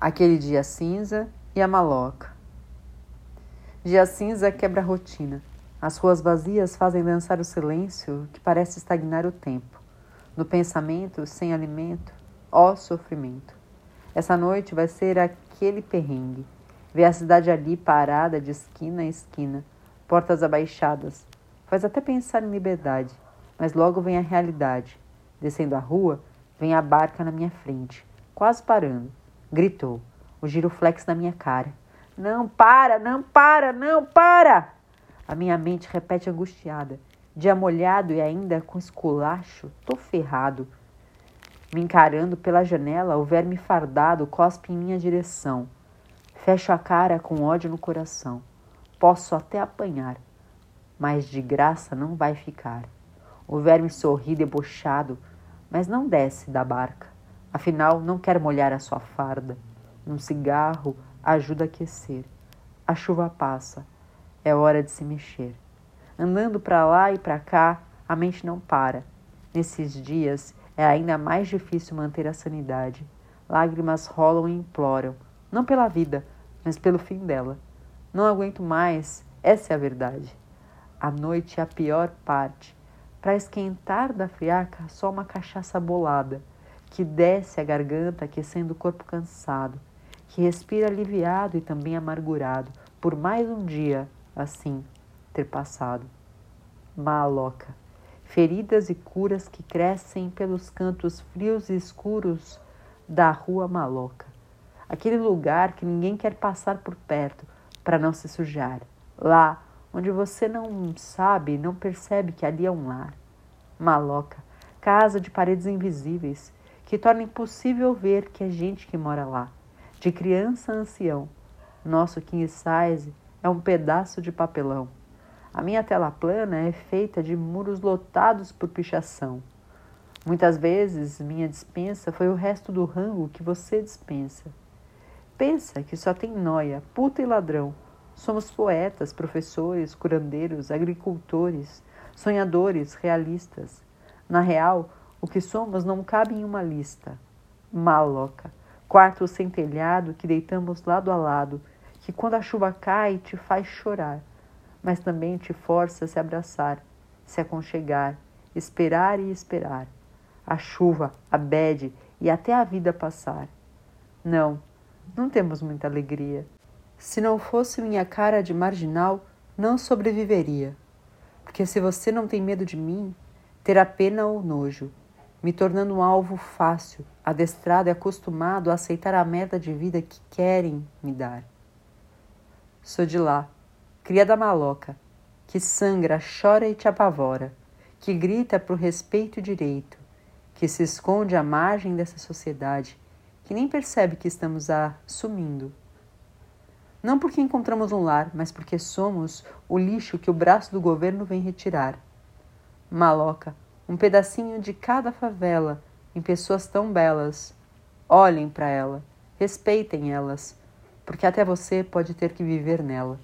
Aquele dia cinza e a maloca. Dia cinza quebra a rotina. As ruas vazias fazem dançar o silêncio que parece estagnar o tempo. No pensamento, sem alimento, ó sofrimento. Essa noite vai ser aquele perrengue. Ver a cidade ali parada de esquina a esquina, portas abaixadas. Faz até pensar em liberdade, mas logo vem a realidade. Descendo a rua, vem a barca na minha frente, quase parando gritou, o giroflex na minha cara. Não para, não para, não para! A minha mente repete angustiada. Dia molhado e ainda com esculacho, tô ferrado. Me encarando pela janela, o verme fardado cospe em minha direção. Fecho a cara com ódio no coração. Posso até apanhar, mas de graça não vai ficar. O verme sorri debochado, mas não desce da barca. Afinal, não quero molhar a sua farda. Um cigarro ajuda a aquecer. A chuva passa. É hora de se mexer. Andando para lá e para cá, a mente não para. Nesses dias é ainda mais difícil manter a sanidade. Lágrimas rolam e imploram, não pela vida, mas pelo fim dela. Não aguento mais, essa é a verdade. A noite é a pior parte. Para esquentar da friaca, só uma cachaça bolada que desce a garganta, aquecendo o corpo cansado, que respira aliviado e também amargurado, por mais um dia assim ter passado. Maloca, feridas e curas que crescem pelos cantos frios e escuros da rua maloca. Aquele lugar que ninguém quer passar por perto para não se sujar. Lá onde você não sabe, não percebe que ali é um lar. Maloca, casa de paredes invisíveis, que torna impossível ver que é gente que mora lá, de criança a ancião. Nosso king size é um pedaço de papelão. A minha tela plana é feita de muros lotados por pichação. Muitas vezes minha dispensa foi o resto do rango que você dispensa. Pensa que só tem noia, puta e ladrão. Somos poetas, professores, curandeiros, agricultores, sonhadores, realistas. Na real, o que somos não cabe em uma lista. Maloca. Quarto sem telhado que deitamos lado a lado, que quando a chuva cai te faz chorar, mas também te força a se abraçar, se aconchegar, esperar e esperar. A chuva, a bede e até a vida passar. Não, não temos muita alegria. Se não fosse minha cara de marginal, não sobreviveria. Porque se você não tem medo de mim, terá pena ou nojo me tornando um alvo fácil, adestrado e acostumado a aceitar a merda de vida que querem me dar. Sou de lá, cria da maloca, que sangra, chora e te apavora, que grita pro respeito e direito, que se esconde à margem dessa sociedade, que nem percebe que estamos a sumindo. Não porque encontramos um lar, mas porque somos o lixo que o braço do governo vem retirar. Maloca, um pedacinho de cada favela em pessoas tão belas. Olhem para ela, respeitem elas, porque até você pode ter que viver nela.